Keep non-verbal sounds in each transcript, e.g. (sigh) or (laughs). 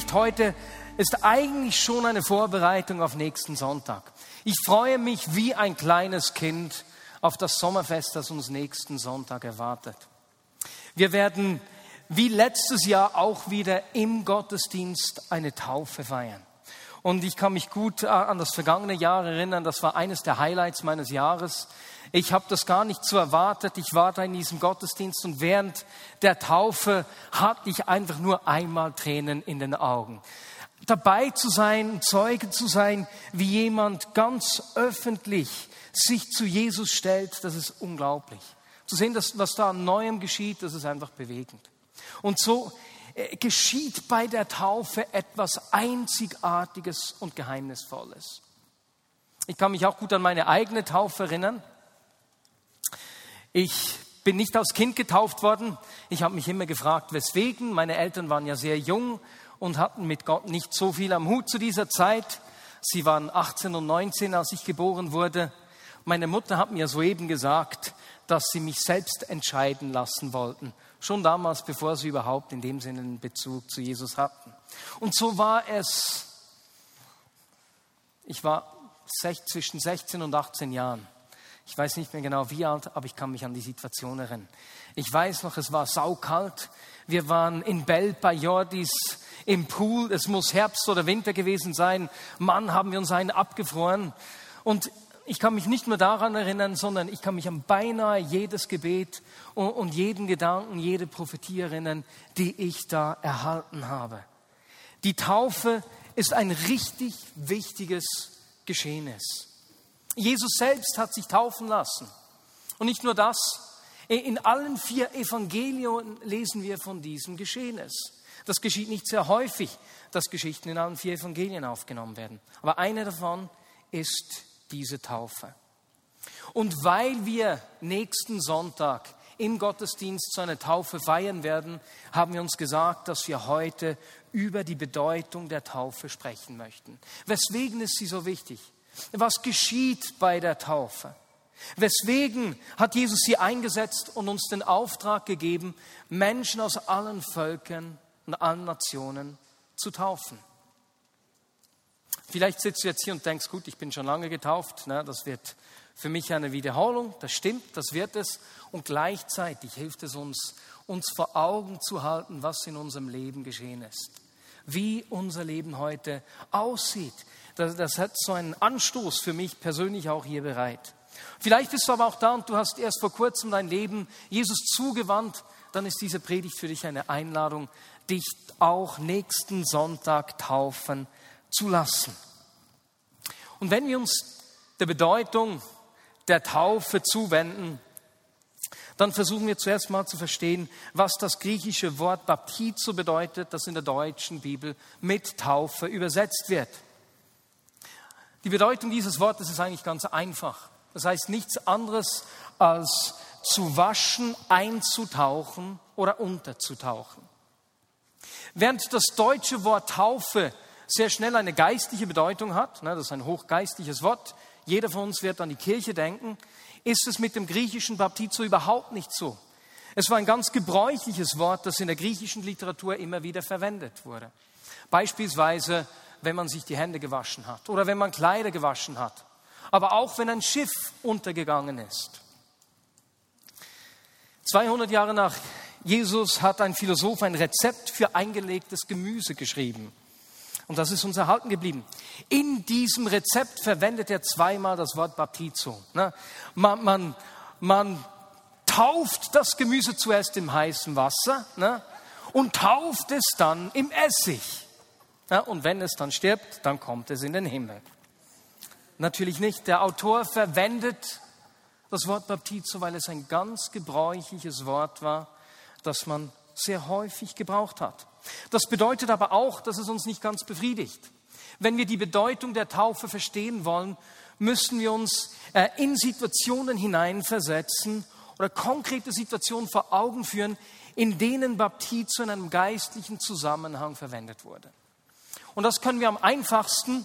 Predigt heute ist eigentlich schon eine Vorbereitung auf nächsten Sonntag. Ich freue mich wie ein kleines Kind auf das Sommerfest, das uns nächsten Sonntag erwartet. Wir werden wie letztes Jahr auch wieder im Gottesdienst eine Taufe feiern. Und ich kann mich gut äh, an das vergangene Jahr erinnern. Das war eines der Highlights meines Jahres. Ich habe das gar nicht so erwartet. Ich war da in diesem Gottesdienst und während der Taufe hatte ich einfach nur einmal Tränen in den Augen. Dabei zu sein, Zeuge zu sein, wie jemand ganz öffentlich sich zu Jesus stellt, das ist unglaublich. Zu sehen, dass, was da an Neuem geschieht, das ist einfach bewegend. Und so geschieht bei der Taufe etwas Einzigartiges und Geheimnisvolles. Ich kann mich auch gut an meine eigene Taufe erinnern. Ich bin nicht als Kind getauft worden. Ich habe mich immer gefragt, weswegen. Meine Eltern waren ja sehr jung und hatten mit Gott nicht so viel am Hut zu dieser Zeit. Sie waren 18 und 19, als ich geboren wurde. Meine Mutter hat mir soeben gesagt, dass sie mich selbst entscheiden lassen wollten. Schon damals, bevor sie überhaupt in dem Sinne einen Bezug zu Jesus hatten. Und so war es. Ich war zwischen 16 und 18 Jahren. Ich weiß nicht mehr genau wie alt, aber ich kann mich an die Situation erinnern. Ich weiß noch, es war saukalt. Wir waren in Bell bei Jordis im Pool. Es muss Herbst oder Winter gewesen sein. Mann, haben wir uns einen abgefroren. Und ich kann mich nicht nur daran erinnern, sondern ich kann mich an beinahe jedes Gebet und, jeden Gedanken, jede Prophetie erinnern, die ich da erhalten habe. Die Taufe ist ein richtig wichtiges Geschehnis. Jesus selbst hat sich taufen lassen. Und nicht nur das, in allen vier Evangelien lesen wir von diesem Geschehnis. Das geschieht nicht sehr häufig, dass Geschichten in allen vier Evangelien aufgenommen werden. Aber eine davon ist diese Taufe. Und weil wir nächsten Sonntag im Gottesdienst zu einer Taufe feiern werden, haben wir uns gesagt, dass wir heute über die Bedeutung der Taufe sprechen möchten. Weswegen ist sie so wichtig? Was geschieht bei der Taufe? Weswegen hat Jesus sie eingesetzt und uns den Auftrag gegeben, Menschen aus allen Völkern und allen Nationen zu taufen? Vielleicht sitzt du jetzt hier und denkst, gut, ich bin schon lange getauft, ne, das wird für mich eine Wiederholung, das stimmt, das wird es. Und gleichzeitig hilft es uns, uns vor Augen zu halten, was in unserem Leben geschehen ist. Wie unser Leben heute aussieht, das, das hat so einen Anstoß für mich persönlich auch hier bereit. Vielleicht bist du aber auch da und du hast erst vor kurzem dein Leben Jesus zugewandt. Dann ist diese Predigt für dich eine Einladung, dich auch nächsten Sonntag taufen zu lassen. Und wenn wir uns der Bedeutung der Taufe zuwenden, dann versuchen wir zuerst mal zu verstehen, was das griechische Wort Baptizo bedeutet, das in der deutschen Bibel mit Taufe übersetzt wird. Die Bedeutung dieses Wortes ist eigentlich ganz einfach. Das heißt nichts anderes als zu waschen, einzutauchen oder unterzutauchen. Während das deutsche Wort Taufe sehr schnell eine geistliche Bedeutung hat, ne, das ist ein hochgeistliches Wort, jeder von uns wird an die Kirche denken, ist es mit dem griechischen Baptizo überhaupt nicht so. Es war ein ganz gebräuchliches Wort, das in der griechischen Literatur immer wieder verwendet wurde. Beispielsweise wenn man sich die Hände gewaschen hat oder wenn man Kleider gewaschen hat, aber auch wenn ein Schiff untergegangen ist. 200 Jahre nach Jesus hat ein Philosoph ein Rezept für eingelegtes Gemüse geschrieben. Und das ist uns erhalten geblieben. In diesem Rezept verwendet er zweimal das Wort Baptizo. Man, man, man tauft das Gemüse zuerst im heißen Wasser ne? und tauft es dann im Essig. Ja, und wenn es dann stirbt, dann kommt es in den Himmel. Natürlich nicht. Der Autor verwendet das Wort Baptizo, weil es ein ganz gebräuchliches Wort war, das man sehr häufig gebraucht hat. Das bedeutet aber auch, dass es uns nicht ganz befriedigt. Wenn wir die Bedeutung der Taufe verstehen wollen, müssen wir uns äh, in Situationen hineinversetzen oder konkrete Situationen vor Augen führen, in denen Baptist in einem geistlichen Zusammenhang verwendet wurde. Und das können wir am einfachsten,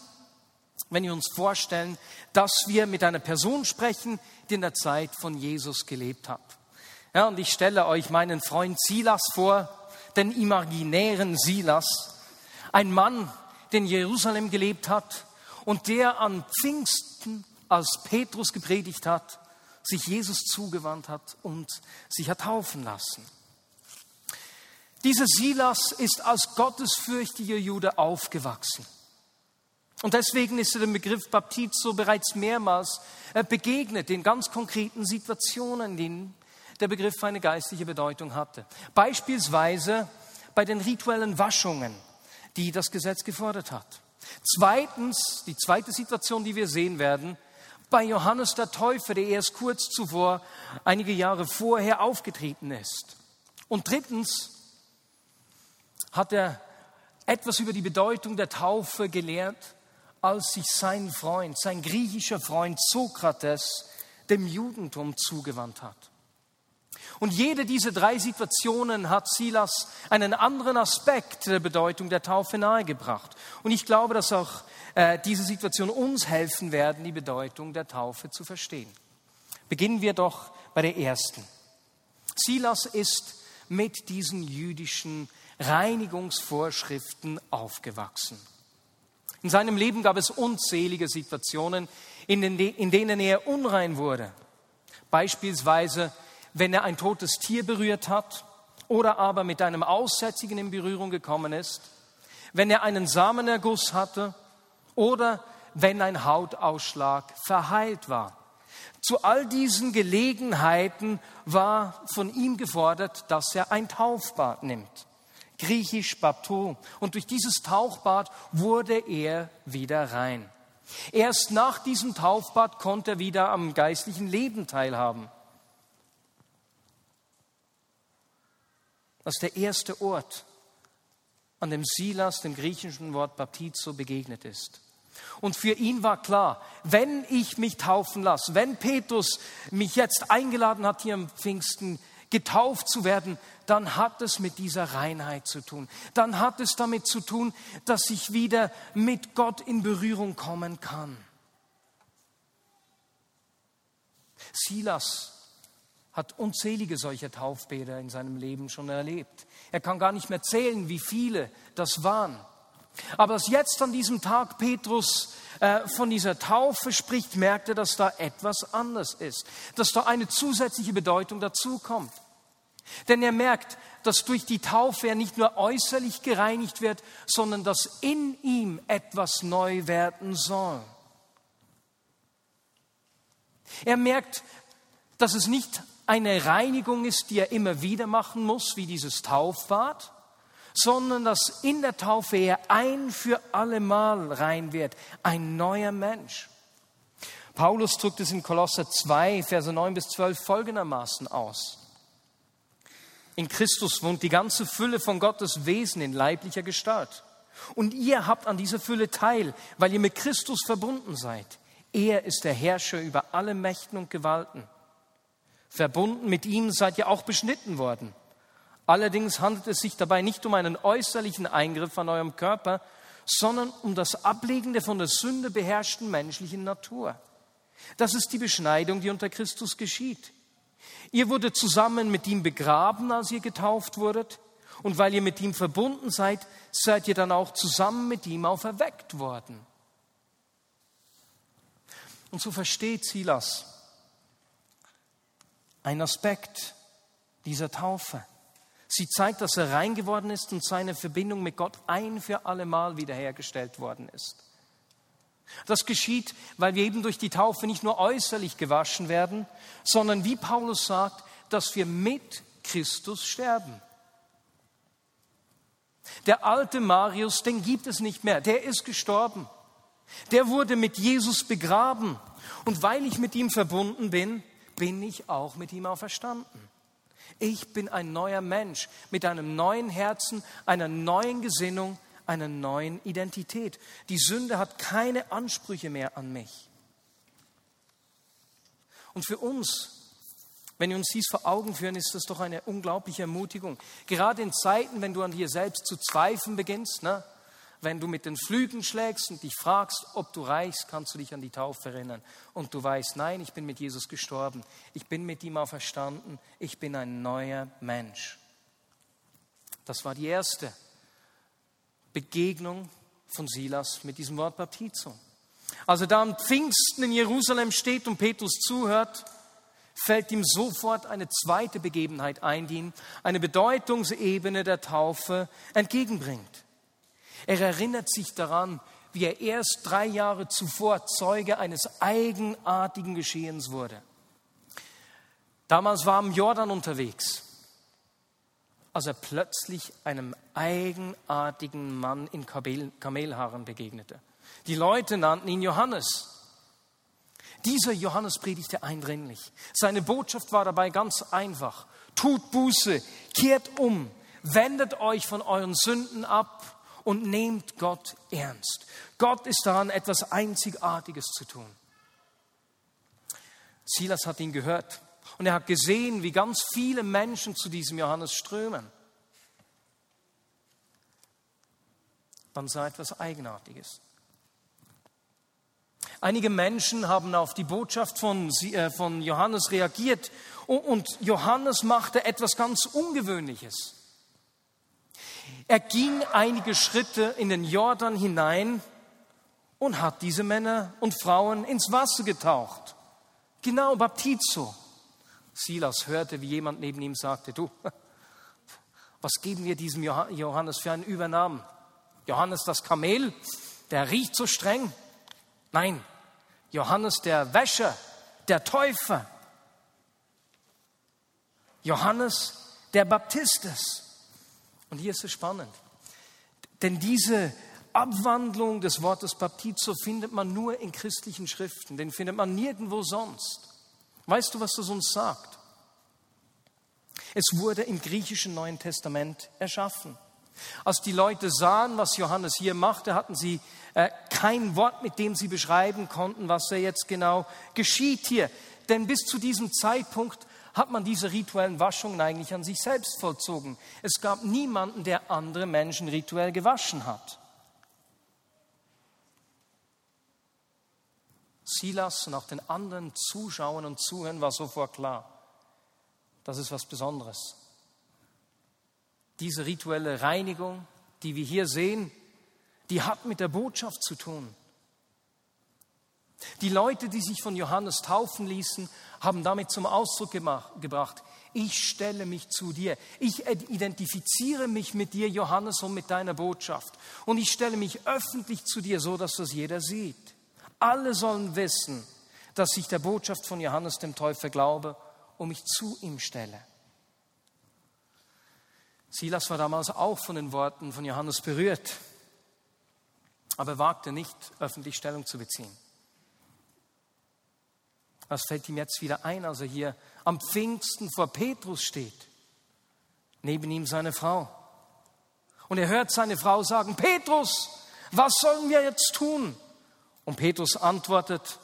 wenn wir uns vorstellen, dass wir mit einer Person sprechen, die in der Zeit von Jesus gelebt hat. Ja, und ich stelle euch meinen Freund Silas vor, den imaginären Silas, ein Mann, der in Jerusalem gelebt hat und der an Pfingsten, als Petrus gepredigt hat, sich Jesus zugewandt hat und sich hat taufen lassen. Dieser Silas ist als gottesfürchtiger Jude aufgewachsen. Und deswegen ist er dem Begriff Baptizo bereits mehrmals äh, begegnet, in ganz konkreten Situationen, in denen der Begriff eine geistliche Bedeutung hatte. Beispielsweise bei den rituellen Waschungen, die das Gesetz gefordert hat. Zweitens, die zweite Situation, die wir sehen werden, bei Johannes der Täufer, der erst kurz zuvor, einige Jahre vorher aufgetreten ist. Und drittens hat er etwas über die Bedeutung der Taufe gelehrt, als sich sein Freund, sein griechischer Freund Sokrates dem Judentum zugewandt hat. Und jede dieser drei Situationen hat Silas einen anderen Aspekt der Bedeutung der Taufe nahegebracht. Und ich glaube, dass auch äh, diese Situationen uns helfen werden, die Bedeutung der Taufe zu verstehen. Beginnen wir doch bei der ersten. Silas ist mit diesen jüdischen Reinigungsvorschriften aufgewachsen. In seinem Leben gab es unzählige Situationen, in denen er unrein wurde. Beispielsweise wenn er ein totes Tier berührt hat oder aber mit einem Aussätzigen in Berührung gekommen ist, wenn er einen Samenerguss hatte oder wenn ein Hautausschlag verheilt war. Zu all diesen Gelegenheiten war von ihm gefordert, dass er ein Taufbad nimmt. Griechisch Bapto. Und durch dieses Tauchbad wurde er wieder rein. Erst nach diesem Taufbad konnte er wieder am geistlichen Leben teilhaben. Das ist der erste Ort, an dem Silas dem griechischen Wort Baptizo begegnet ist. Und für ihn war klar, wenn ich mich taufen lasse, wenn Petrus mich jetzt eingeladen hat, hier am Pfingsten getauft zu werden, dann hat es mit dieser Reinheit zu tun. Dann hat es damit zu tun, dass ich wieder mit Gott in Berührung kommen kann. Silas hat unzählige solcher Taufbäder in seinem Leben schon erlebt. Er kann gar nicht mehr zählen, wie viele das waren. Aber als jetzt an diesem Tag Petrus äh, von dieser Taufe spricht, merkt er, dass da etwas anders ist, dass da eine zusätzliche Bedeutung dazukommt. Denn er merkt, dass durch die Taufe er nicht nur äußerlich gereinigt wird, sondern dass in ihm etwas neu werden soll. Er merkt, dass es nicht eine Reinigung ist, die er immer wieder machen muss, wie dieses Taufbad, sondern dass in der Taufe er ein für allemal rein wird, ein neuer Mensch. Paulus drückt es in Kolosser 2, Verse 9 bis 12 folgendermaßen aus. In Christus wohnt die ganze Fülle von Gottes Wesen in leiblicher Gestalt. Und ihr habt an dieser Fülle teil, weil ihr mit Christus verbunden seid. Er ist der Herrscher über alle Mächten und Gewalten. Verbunden mit ihm seid ihr auch beschnitten worden. Allerdings handelt es sich dabei nicht um einen äußerlichen Eingriff an eurem Körper, sondern um das Ablegen der von der Sünde beherrschten menschlichen Natur. Das ist die Beschneidung, die unter Christus geschieht. Ihr wurdet zusammen mit ihm begraben, als ihr getauft wurdet, und weil ihr mit ihm verbunden seid, seid ihr dann auch zusammen mit ihm auferweckt worden. Und so versteht Silas ein Aspekt dieser Taufe. Sie zeigt, dass er rein geworden ist und seine Verbindung mit Gott ein für alle Mal wiederhergestellt worden ist. Das geschieht, weil wir eben durch die Taufe nicht nur äußerlich gewaschen werden, sondern wie Paulus sagt, dass wir mit Christus sterben. Der alte Marius, den gibt es nicht mehr, der ist gestorben. Der wurde mit Jesus begraben. Und weil ich mit ihm verbunden bin, bin ich auch mit ihm auferstanden. Ich bin ein neuer Mensch mit einem neuen Herzen, einer neuen Gesinnung, einer neuen Identität. Die Sünde hat keine Ansprüche mehr an mich. Und für uns, wenn wir uns dies vor Augen führen, ist das doch eine unglaubliche Ermutigung. Gerade in Zeiten, wenn du an dir selbst zu zweifeln beginnst, ne? Wenn du mit den Flügen schlägst und dich fragst, ob du reichst, kannst du dich an die Taufe erinnern. Und du weißt, nein, ich bin mit Jesus gestorben. Ich bin mit ihm auferstanden. Ich bin ein neuer Mensch. Das war die erste Begegnung von Silas mit diesem Wort Baptizo. Als er da am Pfingsten in Jerusalem steht und Petrus zuhört, fällt ihm sofort eine zweite Begebenheit ein, die ihm eine Bedeutungsebene der Taufe entgegenbringt. Er erinnert sich daran, wie er erst drei Jahre zuvor Zeuge eines eigenartigen Geschehens wurde. Damals war er am Jordan unterwegs, als er plötzlich einem eigenartigen Mann in Kamelhaaren begegnete. Die Leute nannten ihn Johannes. Dieser Johannes predigte eindringlich. Seine Botschaft war dabei ganz einfach. Tut Buße, kehrt um, wendet euch von euren Sünden ab und nehmt Gott ernst. Gott ist daran, etwas Einzigartiges zu tun. Silas hat ihn gehört und er hat gesehen, wie ganz viele Menschen zu diesem Johannes strömen. Dann sah etwas Eigenartiges. Einige Menschen haben auf die Botschaft von, äh, von Johannes reagiert und Johannes machte etwas ganz Ungewöhnliches. Er ging einige Schritte in den Jordan hinein und hat diese Männer und Frauen ins Wasser getaucht. Genau, Baptizo. Silas hörte, wie jemand neben ihm sagte, du, was geben wir diesem Johannes für einen Übernamen? Johannes das Kamel, der riecht so streng. Nein, Johannes der Wäscher, der Täufer. Johannes der Baptistes. Und hier ist es spannend. Denn diese Abwandlung des Wortes Baptizo findet man nur in christlichen Schriften, den findet man nirgendwo sonst. Weißt du, was das uns sagt? Es wurde im griechischen Neuen Testament erschaffen. Als die Leute sahen, was Johannes hier machte, hatten sie äh, kein Wort, mit dem sie beschreiben konnten, was da jetzt genau geschieht hier. Denn bis zu diesem Zeitpunkt hat man diese rituellen Waschungen eigentlich an sich selbst vollzogen. Es gab niemanden, der andere Menschen rituell gewaschen hat. Silas und auch den anderen Zuschauern und Zuhörern war sofort klar, das ist was Besonderes. Diese rituelle Reinigung, die wir hier sehen, die hat mit der Botschaft zu tun. Die Leute, die sich von Johannes taufen ließen, haben damit zum Ausdruck gemacht, gebracht, ich stelle mich zu dir, ich identifiziere mich mit dir, Johannes, und mit deiner Botschaft. Und ich stelle mich öffentlich zu dir, so dass das jeder sieht. Alle sollen wissen, dass ich der Botschaft von Johannes dem Täufer glaube und mich zu ihm stelle. Silas war damals auch von den Worten von Johannes berührt, aber er wagte nicht, öffentlich Stellung zu beziehen. Das fällt ihm jetzt wieder ein, als er hier am Pfingsten vor Petrus steht. Neben ihm seine Frau. Und er hört seine Frau sagen, Petrus, was sollen wir jetzt tun? Und Petrus antwortet,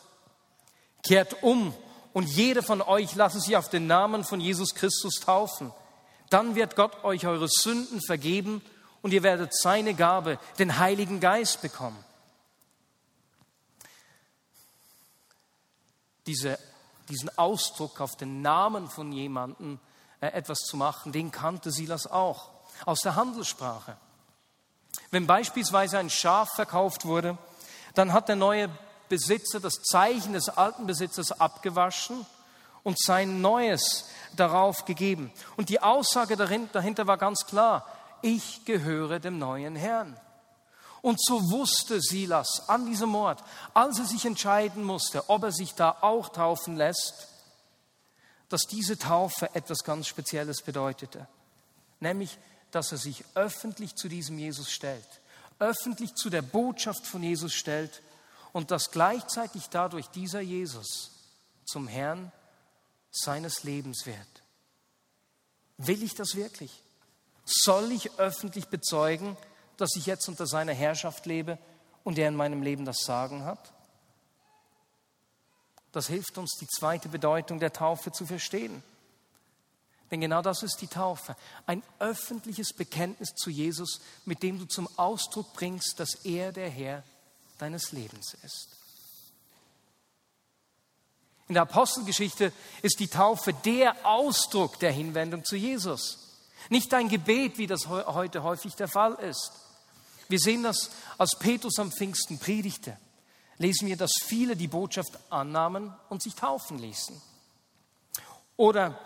kehrt um und jeder von euch lasse sich auf den Namen von Jesus Christus taufen. Dann wird Gott euch eure Sünden vergeben und ihr werdet seine Gabe, den Heiligen Geist, bekommen. Diese, diesen Ausdruck auf den Namen von jemandem äh, etwas zu machen, den kannte Silas auch aus der Handelssprache. Wenn beispielsweise ein Schaf verkauft wurde, dann hat der neue Besitzer das Zeichen des alten Besitzers abgewaschen und sein neues darauf gegeben. Und die Aussage dahinter war ganz klar, ich gehöre dem neuen Herrn. Und so wusste Silas an diesem Ort, als er sich entscheiden musste, ob er sich da auch taufen lässt, dass diese Taufe etwas ganz Spezielles bedeutete. Nämlich, dass er sich öffentlich zu diesem Jesus stellt, öffentlich zu der Botschaft von Jesus stellt und dass gleichzeitig dadurch dieser Jesus zum Herrn seines Lebens wird. Will ich das wirklich? Soll ich öffentlich bezeugen, dass ich jetzt unter seiner Herrschaft lebe und er in meinem Leben das Sagen hat? Das hilft uns, die zweite Bedeutung der Taufe zu verstehen. Denn genau das ist die Taufe. Ein öffentliches Bekenntnis zu Jesus, mit dem du zum Ausdruck bringst, dass er der Herr deines Lebens ist. In der Apostelgeschichte ist die Taufe der Ausdruck der Hinwendung zu Jesus. Nicht ein Gebet, wie das heute häufig der Fall ist. Wir sehen das, als Petrus am Pfingsten predigte. Lesen wir, dass viele die Botschaft annahmen und sich taufen ließen. Oder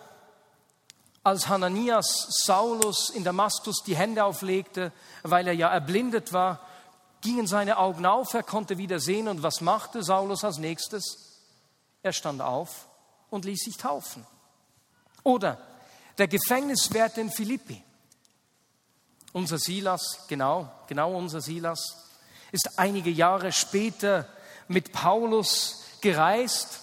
als Hananias Saulus in Damaskus die Hände auflegte, weil er ja erblindet war, gingen seine Augen auf, er konnte wieder sehen und was machte Saulus als nächstes? Er stand auf und ließ sich taufen. Oder der Gefängniswärter in Philippi. Unser Silas, genau, genau unser Silas, ist einige Jahre später mit Paulus gereist.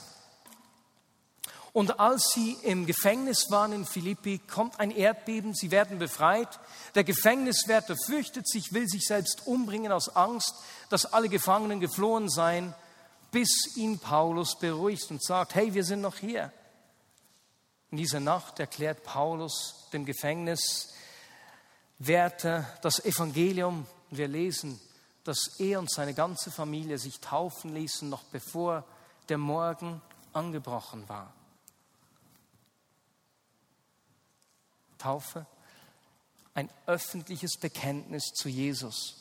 Und als sie im Gefängnis waren in Philippi, kommt ein Erdbeben, sie werden befreit. Der Gefängniswärter fürchtet sich, will sich selbst umbringen aus Angst, dass alle Gefangenen geflohen seien, bis ihn Paulus beruhigt und sagt, hey, wir sind noch hier. In dieser Nacht erklärt Paulus dem Gefängniswärter das Evangelium. Wir lesen, dass er und seine ganze Familie sich taufen ließen, noch bevor der Morgen angebrochen war. Taufe, ein öffentliches Bekenntnis zu Jesus,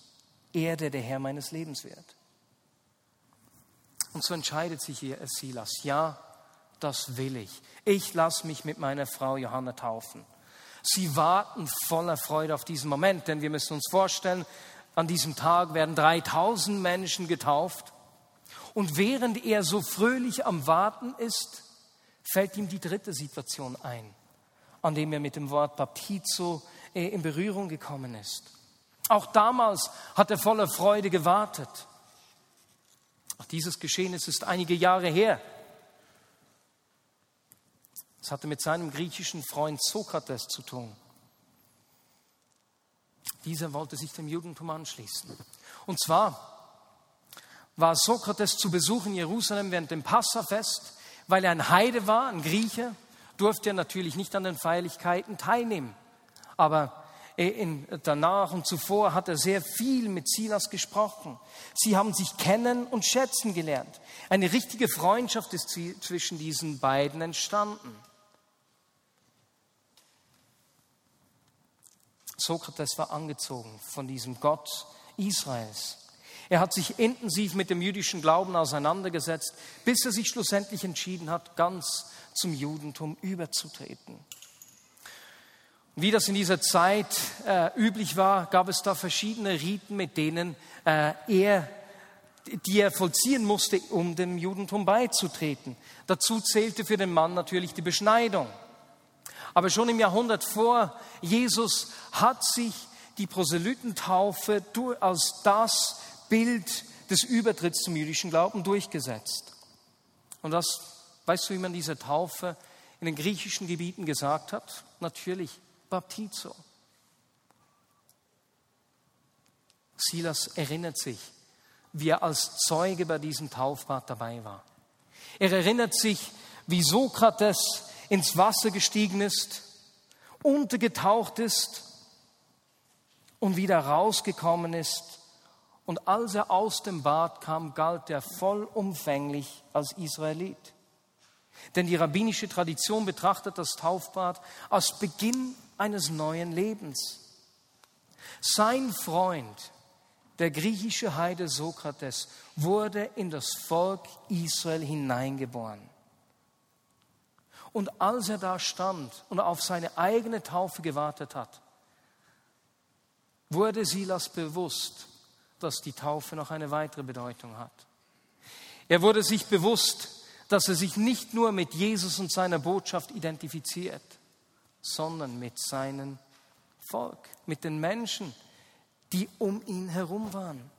er, der der Herr meines Lebens wird. Und so entscheidet sich hier Silas, ja, das will ich. Ich lasse mich mit meiner Frau Johanna taufen. Sie warten voller Freude auf diesen Moment, denn wir müssen uns vorstellen, an diesem Tag werden 3000 Menschen getauft. Und während er so fröhlich am Warten ist, fällt ihm die dritte Situation ein, an dem er mit dem Wort Baptizo äh, in Berührung gekommen ist. Auch damals hat er voller Freude gewartet. Auch dieses Geschehnis ist einige Jahre her. Es hatte mit seinem griechischen Freund Sokrates zu tun. Dieser wollte sich dem Judentum anschließen. Und zwar war Sokrates zu Besuch in Jerusalem während dem Passafest, weil er ein Heide war, ein Grieche, durfte er natürlich nicht an den Feierlichkeiten teilnehmen. Aber in, danach und zuvor hat er sehr viel mit Silas gesprochen. Sie haben sich kennen und schätzen gelernt. Eine richtige Freundschaft ist zwischen diesen beiden entstanden. Sokrates war angezogen von diesem Gott Israels. Er hat sich intensiv mit dem jüdischen Glauben auseinandergesetzt, bis er sich schlussendlich entschieden hat, ganz zum Judentum überzutreten. Wie das in dieser Zeit äh, üblich war, gab es da verschiedene Riten, mit denen äh, er, die er vollziehen musste, um dem Judentum beizutreten. Dazu zählte für den Mann natürlich die Beschneidung. Aber schon im Jahrhundert vor Jesus hat sich die Proselytentaufe als das Bild des Übertritts zum jüdischen Glauben durchgesetzt. Und das, weißt du, wie man diese Taufe in den griechischen Gebieten gesagt hat? Natürlich Baptizo. Silas erinnert sich, wie er als Zeuge bei diesem Taufbad dabei war. Er erinnert sich, wie Sokrates ins Wasser gestiegen ist, untergetaucht ist und wieder rausgekommen ist. Und als er aus dem Bad kam, galt er vollumfänglich als Israelit. Denn die rabbinische Tradition betrachtet das Taufbad als Beginn eines neuen Lebens. Sein Freund, der griechische Heide Sokrates, wurde in das Volk Israel hineingeboren. Und als er da stand und auf seine eigene Taufe gewartet hat, wurde Silas bewusst, dass die Taufe noch eine weitere Bedeutung hat. Er wurde sich bewusst, dass er sich nicht nur mit Jesus und seiner Botschaft identifiziert, sondern mit seinem Volk, mit den Menschen, die um ihn herum waren.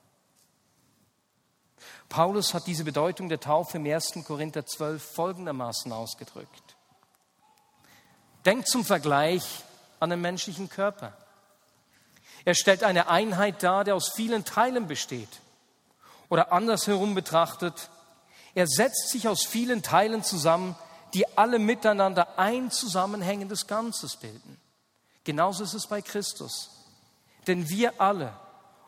Paulus hat diese Bedeutung der Taufe im 1. Korinther 12 folgendermaßen ausgedrückt. Denkt zum Vergleich an den menschlichen Körper. Er stellt eine Einheit dar, der aus vielen Teilen besteht. Oder andersherum betrachtet, er setzt sich aus vielen Teilen zusammen, die alle miteinander ein zusammenhängendes Ganzes bilden. Genauso ist es bei Christus. Denn wir alle,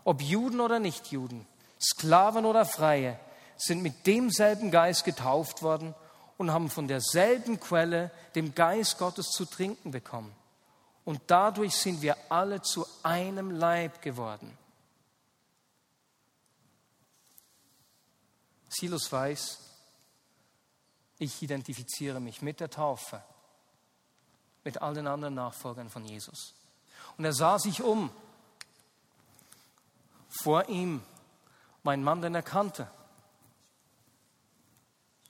ob Juden oder Nichtjuden, Sklaven oder Freie, sind mit demselben Geist getauft worden und haben von derselben Quelle, dem Geist Gottes, zu trinken bekommen. Und dadurch sind wir alle zu einem Leib geworden. Silas weiß, ich identifiziere mich mit der Taufe, mit all den anderen Nachfolgern von Jesus. Und er sah sich um. Vor ihm mein Mann, den er kannte.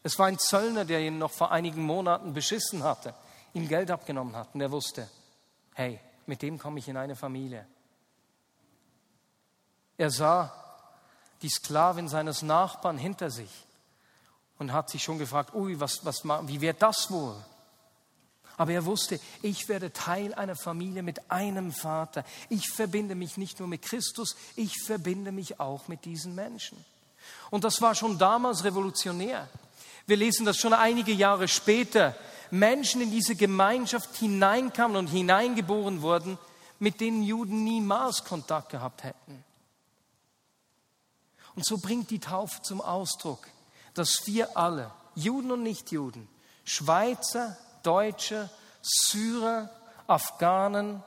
Es war ein Zöllner, der ihn noch vor einigen Monaten beschissen hatte, ihm Geld abgenommen hat. Und er wusste, hey, mit dem komme ich in eine Familie. Er sah die Sklavin seines Nachbarn hinter sich und hat sich schon gefragt, ui, was, was, wie wird das wohl? Aber er wusste, ich werde Teil einer Familie mit einem Vater. Ich verbinde mich nicht nur mit Christus, ich verbinde mich auch mit diesen Menschen. Und das war schon damals revolutionär. Wir lesen das schon einige Jahre später. Menschen in diese Gemeinschaft hineinkamen und hineingeboren wurden, mit denen Juden niemals Kontakt gehabt hätten. Und so bringt die Taufe zum Ausdruck, dass wir alle, Juden und Nichtjuden, Schweizer, Deutsche, Syrer, Afghanen,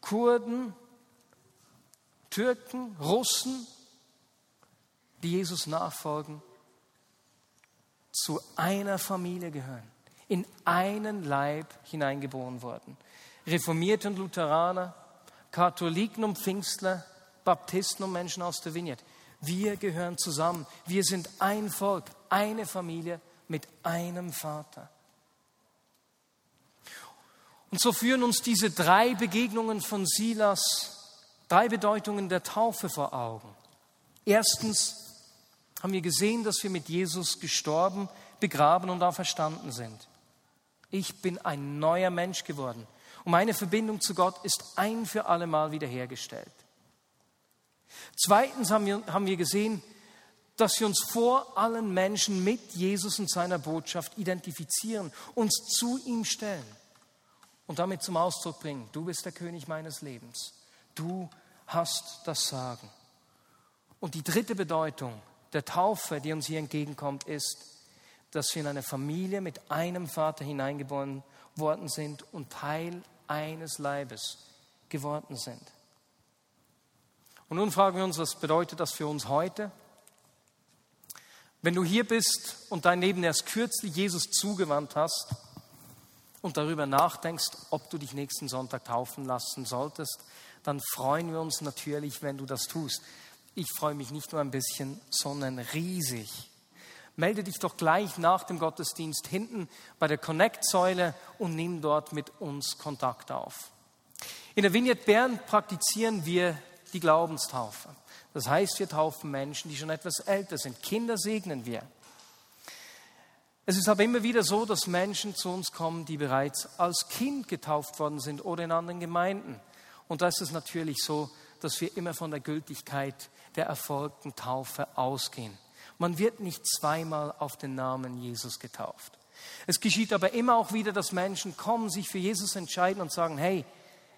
Kurden, Türken, Russen, die Jesus nachfolgen, zu einer Familie gehören, in einen Leib hineingeboren wurden. Reformierte und Lutheraner, Katholiken und Pfingstler, Baptisten und Menschen aus der Vignette. Wir gehören zusammen. Wir sind ein Volk, eine Familie mit einem Vater. Und so führen uns diese drei Begegnungen von Silas drei Bedeutungen der Taufe vor Augen. Erstens haben wir gesehen, dass wir mit Jesus gestorben, begraben und auferstanden sind. Ich bin ein neuer Mensch geworden und meine Verbindung zu Gott ist ein für alle Mal wiederhergestellt. Zweitens haben wir, haben wir gesehen, dass wir uns vor allen Menschen mit Jesus und seiner Botschaft identifizieren, uns zu ihm stellen und damit zum Ausdruck bringen, du bist der König meines Lebens, du hast das Sagen. Und die dritte Bedeutung der Taufe, die uns hier entgegenkommt, ist, dass wir in eine Familie mit einem Vater hineingeboren worden sind und Teil eines Leibes geworden sind. Und nun fragen wir uns, was bedeutet das für uns heute? Wenn du hier bist und dein Leben erst kürzlich Jesus zugewandt hast und darüber nachdenkst, ob du dich nächsten Sonntag taufen lassen solltest, dann freuen wir uns natürlich, wenn du das tust. Ich freue mich nicht nur ein bisschen, sondern riesig. Melde dich doch gleich nach dem Gottesdienst hinten bei der Connect-Säule und nimm dort mit uns Kontakt auf. In der Vignette Bern praktizieren wir die Glaubenstaufe. Das heißt, wir taufen Menschen, die schon etwas älter sind. Kinder segnen wir. Es ist aber immer wieder so, dass Menschen zu uns kommen, die bereits als Kind getauft worden sind oder in anderen Gemeinden. Und da ist es natürlich so, dass wir immer von der Gültigkeit der erfolgten Taufe ausgehen. Man wird nicht zweimal auf den Namen Jesus getauft. Es geschieht aber immer auch wieder, dass Menschen kommen, sich für Jesus entscheiden und sagen, hey,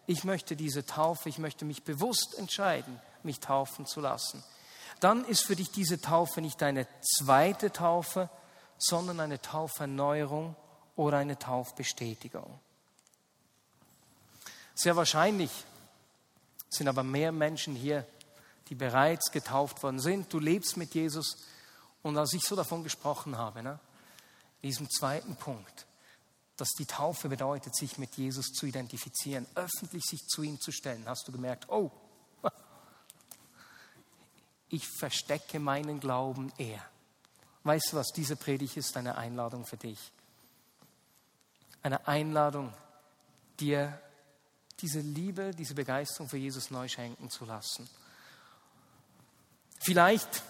ich möchte diese Taufe, ich möchte mich bewusst entscheiden, mich taufen zu lassen. Dann ist für dich diese Taufe nicht eine zweite Taufe, sondern eine Tauferneuerung oder eine Taufbestätigung. Sehr wahrscheinlich sind aber mehr Menschen hier, die bereits getauft worden sind. Du lebst mit Jesus. Und als ich so davon gesprochen habe, ne, diesem zweiten Punkt, dass die Taufe bedeutet, sich mit Jesus zu identifizieren, öffentlich sich zu ihm zu stellen, hast du gemerkt, oh, (laughs) ich verstecke meinen Glauben eher. Weißt du was, diese Predigt ist eine Einladung für dich. Eine Einladung, dir diese Liebe, diese Begeisterung für Jesus neu schenken zu lassen. Vielleicht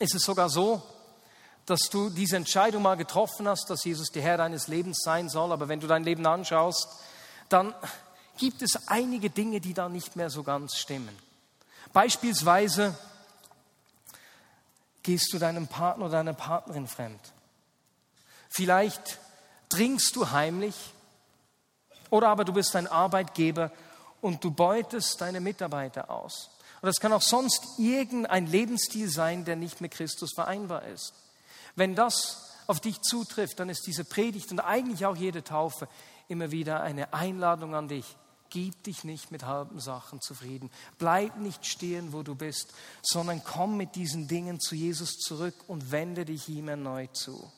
ist es sogar so, dass du diese Entscheidung mal getroffen hast, dass Jesus der Herr deines Lebens sein soll, aber wenn du dein Leben anschaust, dann gibt es einige Dinge, die da nicht mehr so ganz stimmen. Beispielsweise gehst du deinem Partner oder deiner Partnerin fremd. Vielleicht trinkst du heimlich oder aber du bist ein Arbeitgeber und du beutest deine Mitarbeiter aus. Und das kann auch sonst irgendein Lebensstil sein, der nicht mit Christus vereinbar ist. Wenn das auf dich zutrifft, dann ist diese Predigt und eigentlich auch jede Taufe immer wieder eine Einladung an dich. Gib dich nicht mit halben Sachen zufrieden. Bleib nicht stehen, wo du bist, sondern komm mit diesen Dingen zu Jesus zurück und wende dich ihm erneut zu.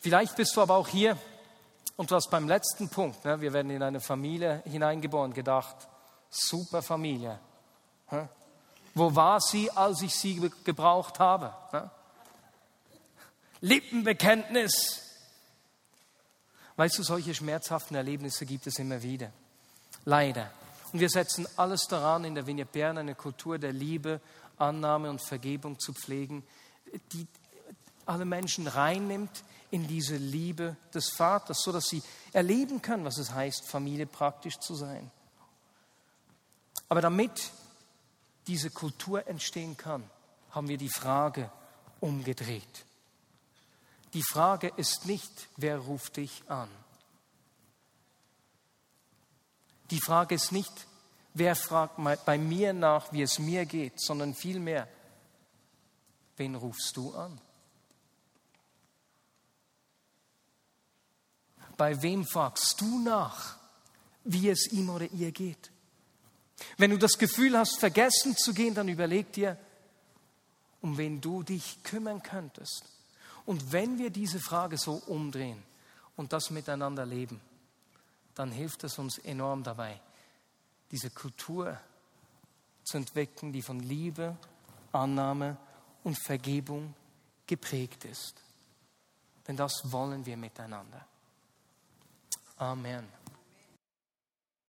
Vielleicht bist du aber auch hier und du hast beim letzten Punkt, ne, wir werden in eine Familie hineingeboren, gedacht, super Familie. Wo war sie, als ich sie gebraucht habe? Lippenbekenntnis. Weißt du, solche schmerzhaften Erlebnisse gibt es immer wieder. Leider. Und wir setzen alles daran, in der Vignette Bern eine Kultur der Liebe, Annahme und Vergebung zu pflegen, die alle Menschen reinnimmt in diese Liebe des Vaters, sodass sie erleben können, was es heißt, Familie praktisch zu sein. Aber damit diese Kultur entstehen kann, haben wir die Frage umgedreht. Die Frage ist nicht, wer ruft dich an? Die Frage ist nicht, wer fragt bei mir nach, wie es mir geht, sondern vielmehr, wen rufst du an? Bei wem fragst du nach, wie es ihm oder ihr geht? Wenn du das Gefühl hast, vergessen zu gehen, dann überleg dir, um wen du dich kümmern könntest. Und wenn wir diese Frage so umdrehen und das miteinander leben, dann hilft es uns enorm dabei, diese Kultur zu entwickeln, die von Liebe, Annahme und Vergebung geprägt ist. Denn das wollen wir miteinander. Amen.